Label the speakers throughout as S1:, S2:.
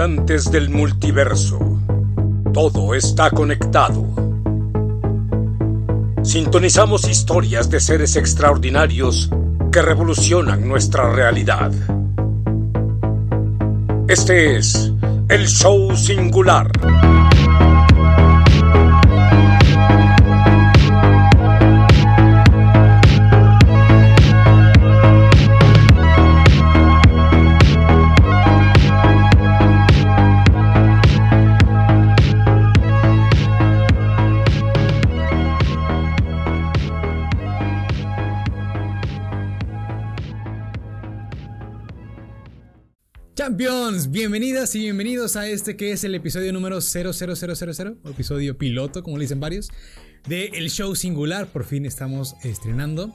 S1: ambulantes del multiverso. Todo está conectado. Sintonizamos historias de seres extraordinarios que revolucionan nuestra realidad. Este es el show singular.
S2: Champions, bienvenidas y bienvenidos a este que es el episodio número 00000, o episodio piloto, como le dicen varios, de El Show Singular. Por fin estamos estrenando.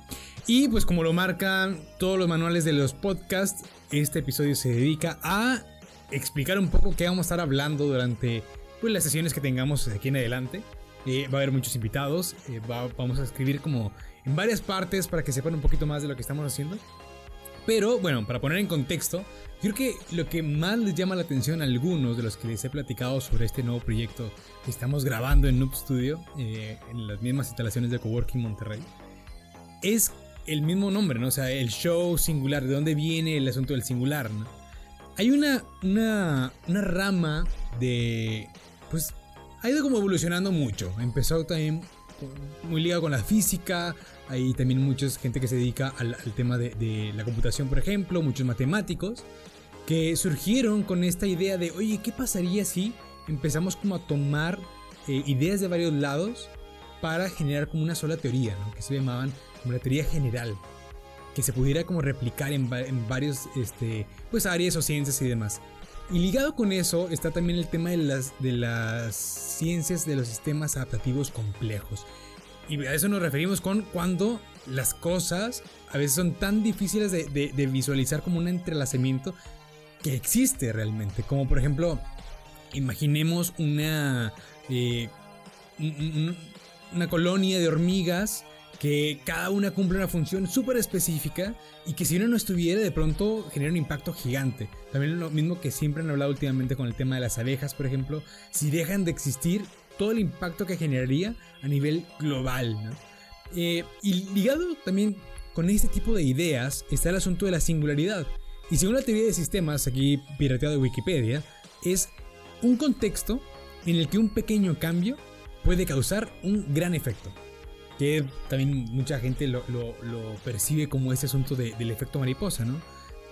S2: Y pues como lo marcan todos los manuales de los podcasts, este episodio se dedica a explicar un poco qué vamos a estar hablando durante pues, las sesiones que tengamos aquí en adelante. Eh, va a haber muchos invitados, eh, vamos a escribir como en varias partes para que sepan un poquito más de lo que estamos haciendo. Pero bueno, para poner en contexto, Creo que lo que más les llama la atención a algunos de los que les he platicado sobre este nuevo proyecto que estamos grabando en Noob Studio, eh, en las mismas instalaciones de Coworking Monterrey, es el mismo nombre, ¿no? O sea, el show singular, de dónde viene el asunto del singular, ¿no? Hay una, una, una rama de... Pues ha ido como evolucionando mucho. Empezó también muy ligado con la física, hay también mucha gente que se dedica al, tema de, la computación, por ejemplo, muchos matemáticos, que surgieron con esta idea de, oye, ¿qué pasaría si empezamos como a tomar eh, ideas de varios lados para generar como una sola teoría, ¿no? que se llamaban como la teoría general, que se pudiera como replicar en, en varios este, pues, áreas o ciencias y demás. Y ligado con eso está también el tema de las, de las ciencias de los sistemas adaptativos complejos. Y a eso nos referimos con cuando las cosas a veces son tan difíciles de, visualizar como un entrelazamiento que existe realmente. Como por ejemplo, imaginemos una, eh, una colonia de hormigas que cada una cumple una función súper específica y que si uno no estuviera de pronto genera un impacto gigante. También lo mismo que siempre han hablado últimamente con el tema de las abejas, por ejemplo, si dejan de existir, todo el impacto que generaría a nivel global. Eh, y ligado también con este tipo de ideas está el asunto de la singularidad. Y según la teoría de sistemas, aquí pirateado de Wikipedia, es un contexto en el que un pequeño cambio puede causar un gran efecto. Que también mucha gente lo, percibe como ese asunto del efecto mariposa, ¿no?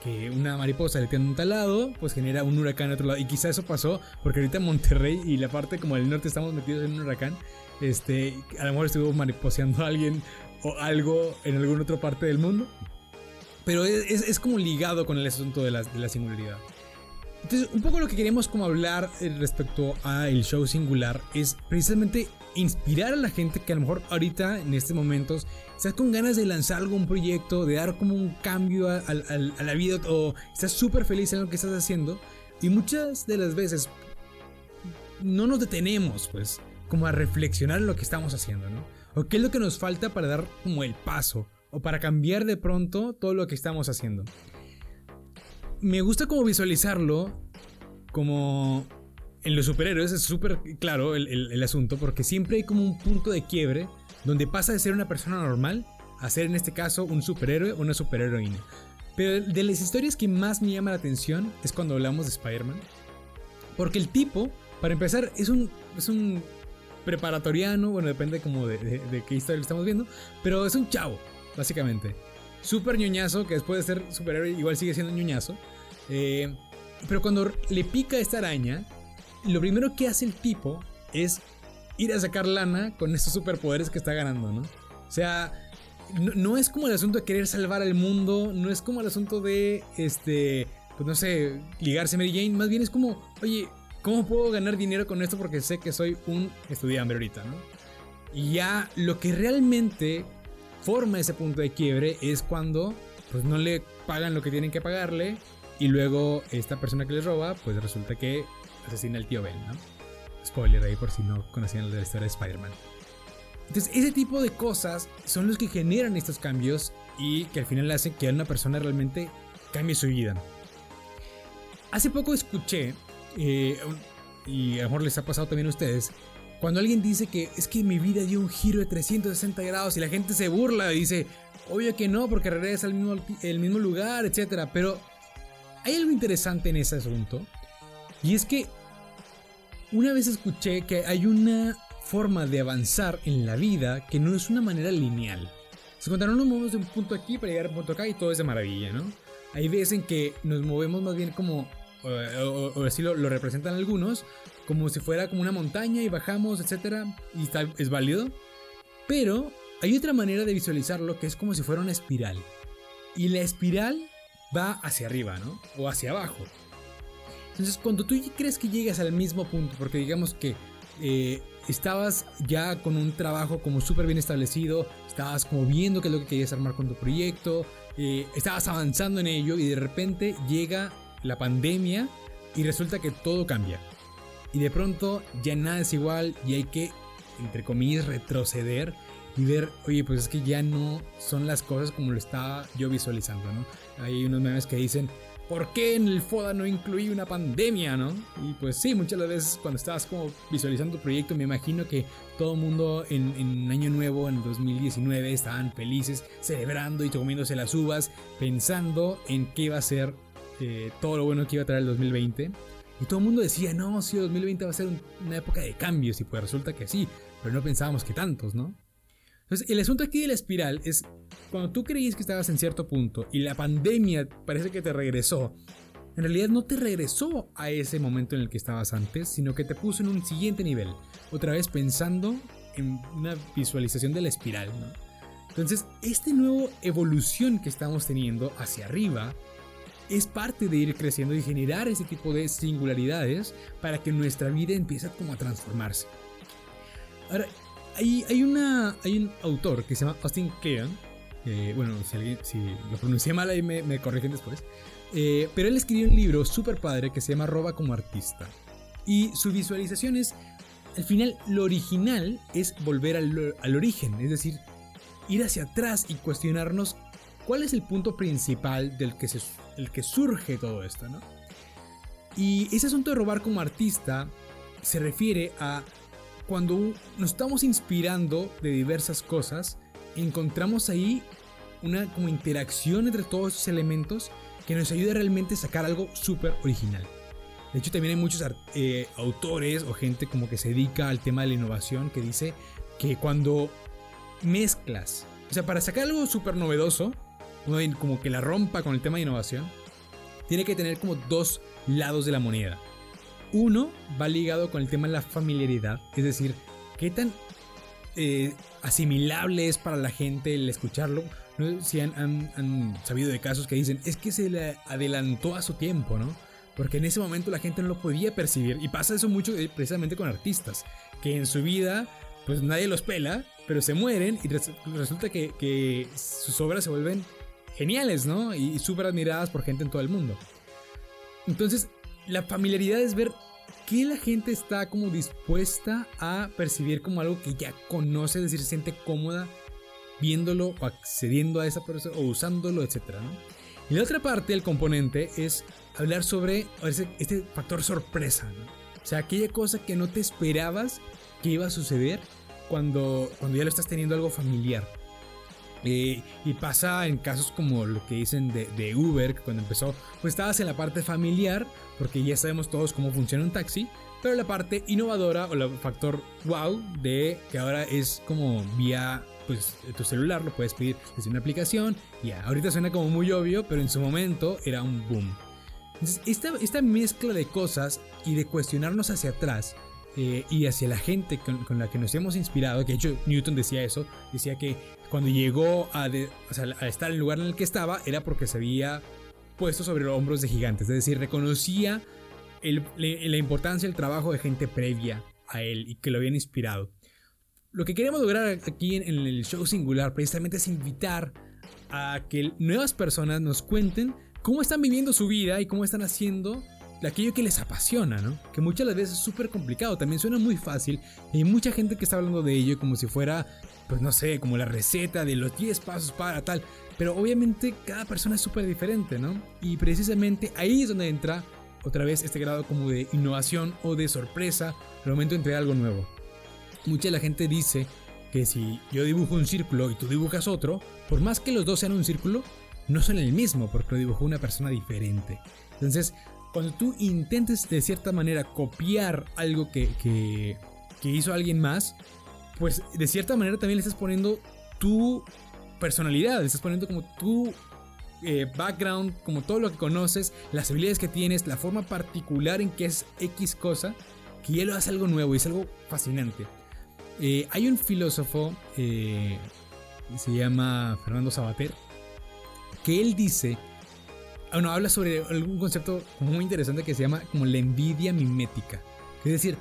S2: Que una mariposa le tiene un talado, pues genera un huracán en otro lado. Y quizá eso pasó porque ahorita en Monterrey y la parte como del norte estamos metidos en un huracán. Este, a lo mejor estuvo mariposeando a alguien o algo en alguna otra parte del mundo. Pero es, como ligado con el asunto de la, de la, singularidad. Entonces, un poco lo que queremos como hablar eh, respecto a el show singular es precisamente inspirar a la gente que a lo mejor ahorita, en estos momentos, estás con ganas de lanzar algún proyecto, de dar como un cambio a, la vida o estás súper feliz en lo que estás haciendo. Y muchas de las veces no nos detenemos, pues, como a reflexionar en lo que estamos haciendo, ¿no? O qué es lo que nos falta para dar como el paso o para cambiar de pronto todo lo que estamos haciendo. Me gusta como visualizarlo como en los superhéroes es súper claro el, asunto porque siempre hay como un punto de quiebre donde pasa de ser una persona normal a ser en este caso un superhéroe o una superheroína. Pero de las historias que más me llama la atención es cuando hablamos de Spider-Man. Porque el tipo, para empezar, es un, es un preparatoriano, bueno, depende como de, qué historia lo estamos viendo, pero es un chavo, básicamente. Súper ñoñazo, que después de ser superhéroe igual sigue siendo ñoñazo. Eh, pero cuando le pica esta araña, lo primero que hace el tipo es ir a sacar lana con estos superpoderes que está ganando, ¿no? O sea, no, es como el asunto de querer salvar al mundo, no es como el asunto de, este, pues no sé, ligarse a Mary Jane, más bien es como, oye, ¿cómo puedo ganar dinero con esto? Porque sé que soy un estudiante ahorita, ¿no? Y ya lo que realmente forma ese punto de quiebre es cuando, pues no le pagan lo que tienen que pagarle y luego esta persona que les roba, pues resulta que asesina al tío Ben, ¿no? Spoiler ahí por si no conocían la historia de Spider-Man. Entonces, ese tipo de cosas son los que generan estos cambios y que al final hacen que una persona realmente cambie su vida. Hace poco escuché eh, y a lo mejor les ha pasado también a ustedes, cuando alguien dice que es que mi vida dio un giro de 360 grados y la gente se burla y dice, obvio que no, porque regresa al mismo, el mismo lugar, etc. Pero hay algo interesante en ese asunto. Y es que una vez escuché que hay una forma de avanzar en la vida que no es una manera lineal. Se contaron nos movemos de un punto aquí para llegar a un punto acá y todo es de maravilla, ¿no? Hay veces en que nos movemos más bien como, o, así lo, representan algunos, como si fuera como una montaña y bajamos, etcétera, y está, es válido. Pero hay otra manera de visualizarlo que es como si fuera una espiral. Y la espiral va hacia arriba, ¿no? O hacia abajo. Entonces, cuando tú crees que llegas al mismo punto, porque digamos que eh, estabas ya con un trabajo como súper bien establecido, estabas como viendo qué es lo que querías armar con tu proyecto, eh, estabas avanzando en ello y de repente llega la pandemia y resulta que todo cambia. Y de pronto ya nada es igual y hay que, entre comillas, retroceder y ver, oye, pues es que ya no son las cosas como lo estaba yo visualizando, ¿no? Hay unos memes que dicen, ¿por qué en el FODA no incluí una pandemia, no? Y pues sí, muchas veces cuando estabas como visualizando tu proyecto, me imagino que todo el mundo en, Año Nuevo, en 2019, estaban felices, celebrando y comiéndose las uvas, pensando en qué iba a ser eh, todo lo bueno que iba a traer el 2020. Y todo el mundo decía, no, sí, 2020 va a ser una época de cambios, y pues resulta que sí, pero no pensábamos que tantos, ¿no? Entonces, el asunto aquí de la espiral es cuando tú creías que estabas en cierto punto y la pandemia parece que te regresó, en realidad no te regresó a ese momento en el que estabas antes, sino que te puso en un siguiente nivel, otra vez pensando en una visualización de la espiral, Entonces, esta nueva evolución que estamos teniendo hacia arriba es parte de ir creciendo y generar ese tipo de singularidades para que nuestra vida empiece como a transformarse. Ahora, hay, una, hay un autor que se llama Austin Kleon. bueno, si, si, lo pronuncié mal ahí me, me corrigen después. Eh, pero él escribió un libro súper padre que se llama Roba como artista. Y su visualización es, al final, lo original es volver al, al origen. Es decir, ir hacia atrás y cuestionarnos cuál es el punto principal del que, se, el que surge todo esto, ¿no? Y ese asunto de robar como artista se refiere a cuando nos estamos inspirando de diversas cosas, encontramos ahí una como interacción entre todos esos elementos que nos ayuda realmente a sacar algo súper original. De hecho, también hay muchos eh, autores o gente como que se dedica al tema de la innovación que dice que cuando mezclas, o sea, para sacar algo súper novedoso, como que la rompa con el tema de innovación, tiene que tener como dos lados de la moneda. Uno va ligado con el tema de la familiaridad, es decir, qué tan eh, asimilable es para la gente el escucharlo. No si han, sabido de casos que dicen, es que se le adelantó a su tiempo, ¿no? Porque en ese momento la gente no lo podía percibir. Y pasa eso mucho eh, precisamente con artistas, que en su vida, pues nadie los pela, pero se mueren y resulta que, que sus obras se vuelven geniales, ¿no? Y súper admiradas por gente en todo el mundo. Entonces, la familiaridad es ver que la gente está como dispuesta a percibir como algo que ya conoce, es decir, se siente cómoda viéndolo o accediendo a esa persona o usándolo, etc. Y la otra parte del componente es hablar sobre este factor sorpresa, ¿no? o sea, aquella cosa que no te esperabas que iba a suceder cuando, cuando ya lo estás teniendo algo familiar. Eh, y pasa en casos como lo que dicen de, Uber, que cuando empezó, pues estabas en la parte familiar, porque ya sabemos todos cómo funciona un taxi, pero la parte innovadora o el factor wow de que ahora es como vía pues tu celular, lo puedes pedir desde una aplicación, ya, ahorita suena como muy obvio, pero en su momento era un boom. Entonces, esta, esta mezcla de cosas y de cuestionarnos hacia atrás, eh, y hacia la gente con, la que nos hemos inspirado, que de hecho Newton decía eso, decía que cuando llegó a, estar en el lugar en el que estaba era porque se había puesto sobre los hombros de gigantes, es decir, reconocía la importancia del trabajo de gente previa a él y que lo habían inspirado. Lo que queremos lograr aquí en, en el show singular precisamente es invitar a que nuevas personas nos cuenten cómo están viviendo su vida y cómo están haciendo aquello que les apasiona, ¿no? Que muchas veces es súper complicado, también suena muy fácil y hay mucha gente que está hablando de ello como si fuera, pues no sé, como la receta de los 10 pasos para tal, pero obviamente cada persona es súper diferente, ¿no? Y precisamente ahí es donde entra otra vez este grado como de innovación o de sorpresa al momento de entregar algo nuevo. Mucha de la gente dice que si yo dibujo un círculo y tú dibujas otro, por más que los dos sean un círculo, no son el mismo porque lo dibujó una persona diferente. Entonces, cuando tú intentes de cierta manera copiar algo que, que, hizo alguien más, pues de cierta manera también le estás poniendo tu personalidad, le estás poniendo como tu eh, background, como todo lo que conoces, las habilidades que tienes, la forma particular en que es X cosa, que ya lo hace algo nuevo y es algo fascinante. Eh, hay un filósofo, eh, se llama Fernando Sabater, que él dice, bueno, habla sobre algún concepto muy interesante que se llama como la envidia mimética. Es decir,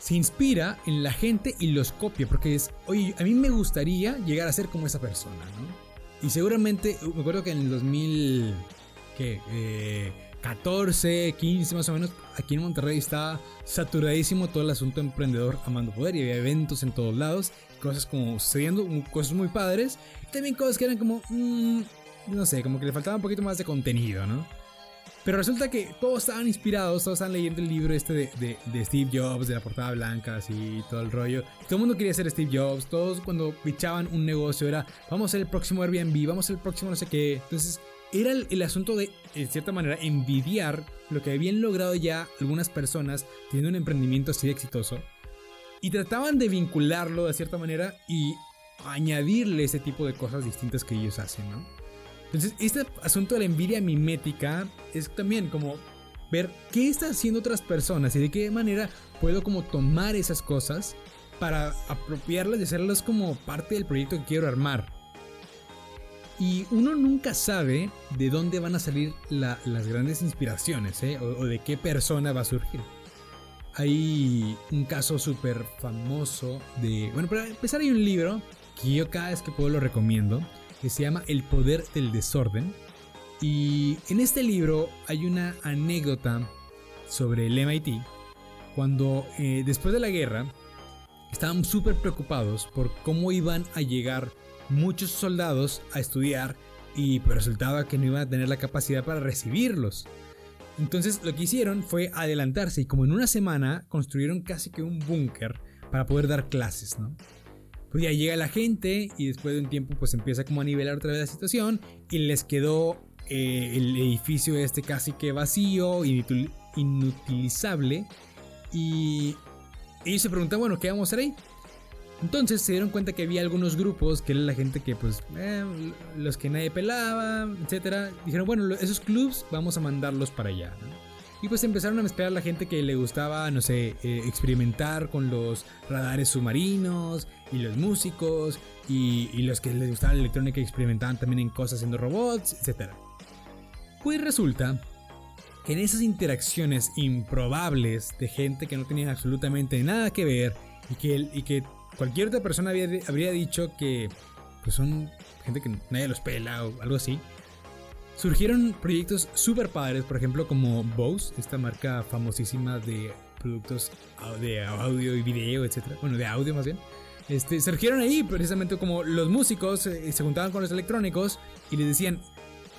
S2: se inspira en la gente y los copia, porque es, oye, a mí me gustaría llegar a ser como esa persona, ¿no? Y seguramente, me acuerdo que en el 2014, 15 más o menos, aquí en Monterrey estaba saturadísimo todo el asunto emprendedor amando poder y había eventos en todos lados, cosas como sucediendo, cosas muy padres, también cosas que eran como, mm, no sé, como que le faltaba un poquito más de contenido, ¿no? Pero resulta que todos estaban inspirados, todos estaban leyendo el libro este de, de, Steve Jobs, de la portada blanca, así, todo el rollo. Todo el mundo quería ser Steve Jobs, todos cuando pichaban un negocio era, vamos a ser el próximo Airbnb, vamos a ser el próximo no sé qué. Entonces, era el, asunto de, en cierta manera, envidiar lo que habían logrado ya algunas personas teniendo un emprendimiento así de exitoso. Y trataban de vincularlo de cierta manera y añadirle ese tipo de cosas distintas que ellos hacen, ¿no? Entonces, este asunto de la envidia mimética es también como ver qué están haciendo otras personas y de qué manera puedo como tomar esas cosas para apropiarlas y hacerlas como parte del proyecto que quiero armar. Y uno nunca sabe de dónde van a salir las grandes inspiraciones ¿eh? o, o, de qué persona va a surgir. Hay un caso súper famoso de... Bueno, para empezar hay un libro que yo cada vez que puedo lo recomiendo que se llama El poder del desorden. Y en este libro hay una anécdota sobre el MIT, cuando eh, después de la guerra estaban súper preocupados por cómo iban a llegar muchos soldados a estudiar y pues resultaba que no iban a tener la capacidad para recibirlos. Entonces lo que hicieron fue adelantarse y como en una semana construyeron casi que un búnker para poder dar clases, ¿no? Pues ya llega la gente y después de un tiempo pues empieza como a nivelar otra vez la situación y les quedó eh, el edificio este casi que vacío, inutilizable y ellos se preguntan, bueno, ¿qué vamos a hacer ahí? Entonces se dieron cuenta que había algunos grupos, que era la gente que pues, eh, los que nadie pelaba, etcétera. Dijeron, bueno, esos clubs vamos a mandarlos para allá. Y pues empezaron a mezclar a la gente que le gustaba, no sé, eh, experimentar con los radares submarinos y los músicos y, los que les gustaba la electrónica experimentaban también en cosas haciendo robots, etc. Pues resulta que en esas interacciones improbables de gente que no tenía absolutamente nada que ver y que, y que cualquier otra persona había, habría dicho que pues son gente que nadie los pela o algo así, Surgieron proyectos super padres, por ejemplo, como Bose, esta marca famosísima de productos de audio y video, etc. Bueno, de audio más bien. Este, surgieron ahí precisamente como los músicos eh, se juntaban con los electrónicos y les decían,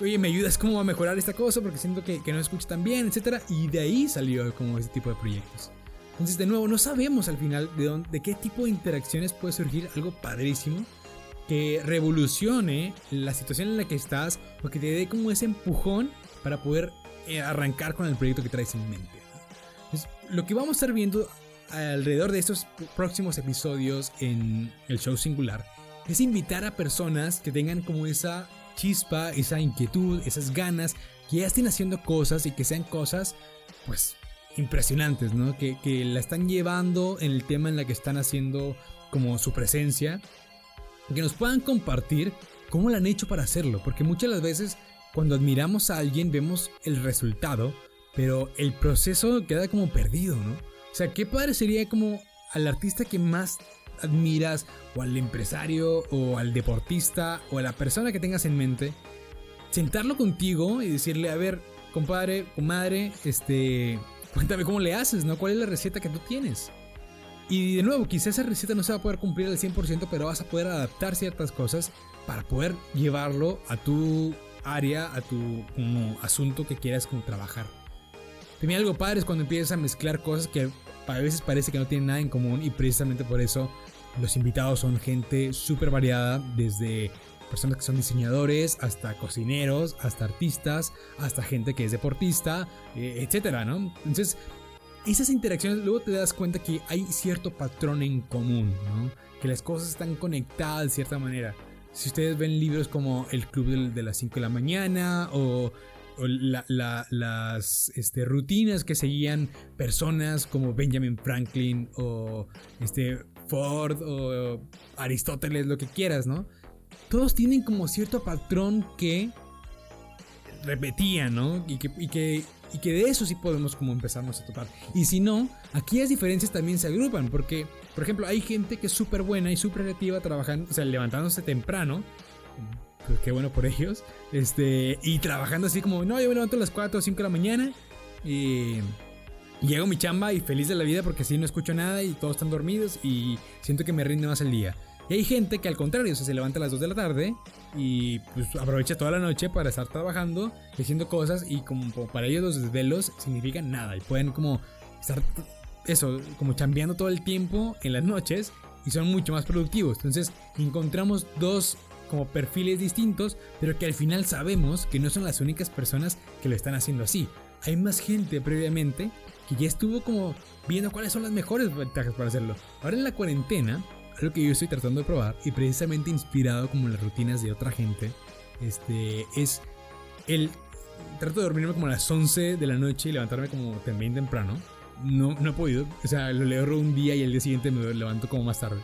S2: oye, ¿me ayudas cómo a mejorar esta cosa? Porque siento que, que no escucho tan bien, etc. Y de ahí salió como ese tipo de proyectos. Entonces, de nuevo, no sabemos al final de, dónde, de qué tipo de interacciones puede surgir algo padrísimo que revolucione la situación en la que estás o que te dé como ese empujón para poder eh, arrancar con el proyecto que traes en mente. lo que vamos a estar viendo alrededor de estos próximos episodios en el show singular es invitar a personas que tengan como esa chispa, esa inquietud, esas ganas, que ya estén haciendo cosas y que sean cosas, pues, impresionantes, ¿no? Que, que la están llevando en el tema en la que están haciendo como su presencia que nos puedan compartir cómo lo han hecho para hacerlo, porque muchas las veces cuando admiramos a alguien vemos el resultado, pero el proceso queda como perdido, ¿no? O sea, qué padre sería como al artista que más admiras, o al empresario, o al deportista, o a la persona que tengas en mente, sentarlo contigo y decirle, a ver, compadre, comadre, este, cuéntame cómo le haces, ¿no? ¿Cuál es la receta que tú tienes? Y de nuevo, quizás esa receta no se va a poder cumplir al 100%, pero vas a poder adaptar ciertas cosas para poder llevarlo a tu área, a tu asunto que quieras como trabajar. también algo padre es cuando empiezas a mezclar cosas que a veces parece que no tienen nada en común y precisamente por eso los invitados son gente súper variada, desde personas que son diseñadores, hasta cocineros, hasta artistas, hasta gente que es deportista, eh, etcétera, ¿no? Entonces, esas interacciones luego te das cuenta que hay cierto patrón en común, ¿no? Que las cosas están conectadas de cierta manera. Si ustedes ven libros como El Club de, las 5 de la mañana o, las este, rutinas que seguían personas como Benjamin Franklin o este, Ford o Aristóteles, lo que quieras, ¿no? Todos tienen como cierto patrón que repetían, ¿no? Y que, y que, y que de eso sí podemos como empezarnos a topar. Y si no, aquí las diferencias también se agrupan, porque, por ejemplo, hay gente que es súper buena y súper creativa trabajando, o sea, levantándose temprano. Pues qué bueno por ellos. Este, y trabajando así como, no, yo me levanto a las 4 o 5 de la mañana. Y llego mi chamba y feliz de la vida porque así no escucho nada y todos están dormidos y siento que me rinde más el día. Y hay gente que al contrario, se levanta a las 2 de la tarde y pues aprovecha toda la noche para estar trabajando, haciendo cosas y como para ellos los desvelos significan nada y pueden como estar eso, como chambeando todo el tiempo en las noches y son mucho más productivos. Entonces encontramos dos como perfiles distintos, pero que al final sabemos que no son las únicas personas que lo están haciendo así. Hay más gente previamente que ya estuvo como viendo cuáles son las mejores ventajas para hacerlo. Ahora en la cuarentena, algo que yo estoy tratando de probar y precisamente inspirado como en las rutinas de otra gente, este es el trato de dormirme como a las 11 de la noche y levantarme como también temprano. No, no he podido, o sea, lo leo un día y el día siguiente me levanto como más tarde.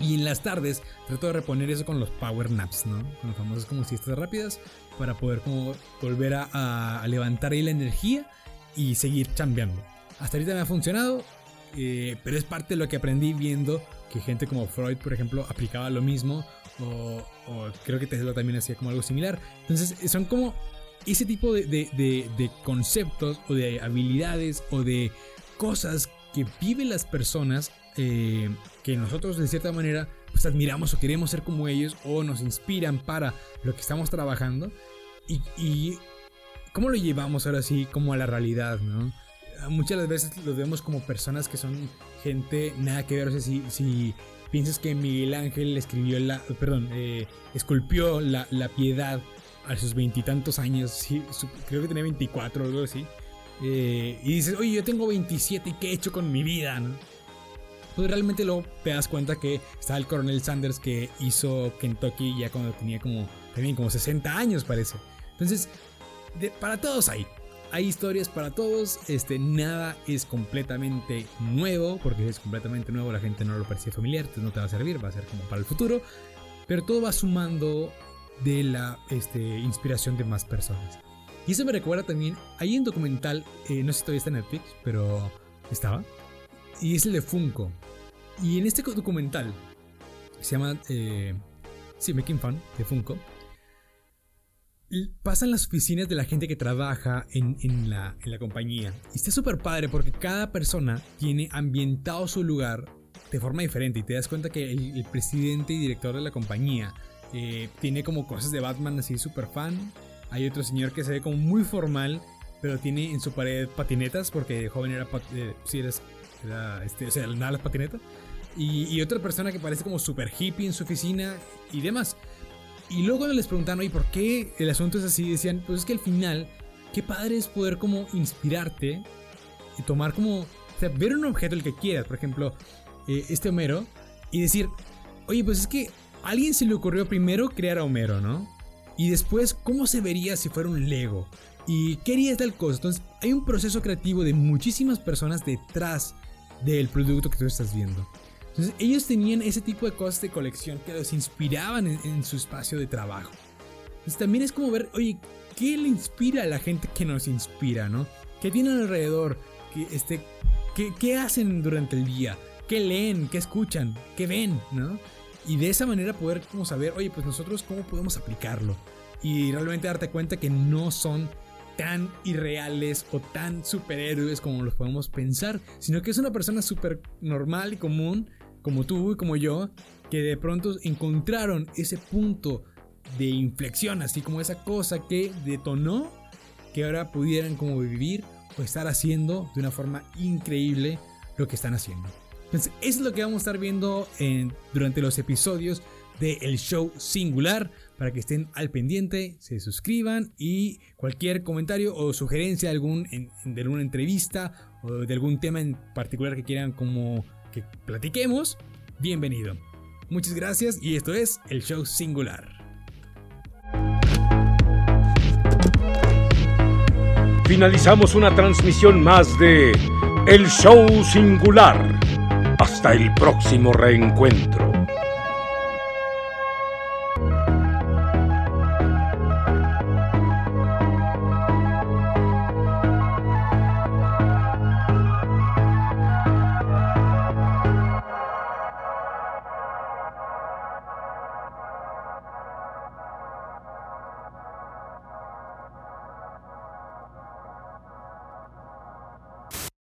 S2: Y en las tardes trato de reponer eso con los power naps, ¿no? Con los famosos como siestas rápidas para poder como volver a, a levantar ahí la energía y seguir chambeando. Hasta ahorita me ha funcionado, eh, pero es parte de lo que aprendí viendo que gente como Freud, por ejemplo, aplicaba lo mismo, o, creo que Tesla también hacía como algo similar. Entonces, son como ese tipo de, de, conceptos o de habilidades o de cosas que viven las personas eh, que nosotros de cierta manera pues admiramos o queremos ser como ellos o nos inspiran para lo que estamos trabajando y, y cómo lo llevamos ahora sí como a la realidad, ¿no? Muchas las veces los vemos como personas que son gente nada que ver. O sea, si, si piensas que Miguel Ángel escribió la, perdón, eh, esculpió la, la, piedad a sus veintitantos años, creo que tenía 24 o algo así. Eh, y dices, oye, yo tengo 27 y qué he hecho con mi vida, ¿no? Pues realmente luego te das cuenta que está el coronel Sanders que hizo Kentucky ya cuando tenía como, también como 60 años parece. Entonces, para todos hay. Hay historias para todos, este, nada es completamente nuevo, porque es completamente nuevo, la gente no lo parece familiar, entonces no te va a servir, va a ser como para el futuro, pero todo va sumando de la este, inspiración de más personas. Y eso me recuerda también, hay un documental, eh, no sé si todavía está en Netflix, pero estaba, y es el de Funko. Y en este documental, se llama, eh, sí, Making Fun, de Funko, pasan las oficinas de la gente que trabaja en, la, compañía. Y está súper padre porque cada persona tiene ambientado su lugar de forma diferente. Y te das cuenta que el, presidente y director de la compañía eh, tiene como cosas de Batman así súper fan. Hay otro señor que se ve como muy formal, pero tiene en su pared patinetas porque de joven era, eh, sí, este, o sea, nada las patinetas. Y, y otra persona que parece como súper hippie en su oficina y demás. Y luego cuando les preguntaron, ¿y por qué el asunto es así? Decían, pues es que al final, qué padre es poder como inspirarte y tomar como, o sea, ver un objeto el que quieras, por ejemplo, eh, este Homero, y decir, oye, pues es que a alguien se le ocurrió primero crear a Homero, ¿no? Y después, ¿cómo se vería si fuera un Lego? ¿Y qué haría tal cosa? Entonces, hay un proceso creativo de muchísimas personas detrás del producto que tú estás viendo. Entonces ellos tenían ese tipo de cosas de colección que los inspiraban en, su espacio de trabajo. Entonces también es como ver, oye, ¿qué le inspira a la gente que nos inspira, no? ¿Qué tienen alrededor? ¿Qué, este, qué, hacen durante el día? ¿Qué leen? ¿Qué escuchan? ¿Qué ven? ¿no? Y de esa manera poder como saber, oye, pues nosotros cómo podemos aplicarlo. Y realmente darte cuenta que no son tan irreales o tan superhéroes como los podemos pensar, sino que es una persona súper normal y común como tú y como yo, que de pronto encontraron ese punto de inflexión, así como esa cosa que detonó que ahora pudieran como vivir estar haciendo de una forma increíble lo que están haciendo. Entonces, eso es lo que vamos a estar viendo durante los episodios del show singular para que estén al pendiente, se suscriban y cualquier comentario o sugerencia de, algún, de alguna entrevista o de algún tema en particular que quieran como que platiquemos, bienvenido. Muchas gracias y esto es el show singular.
S1: Finalizamos una transmisión más de El Show Singular. Hasta el próximo reencuentro.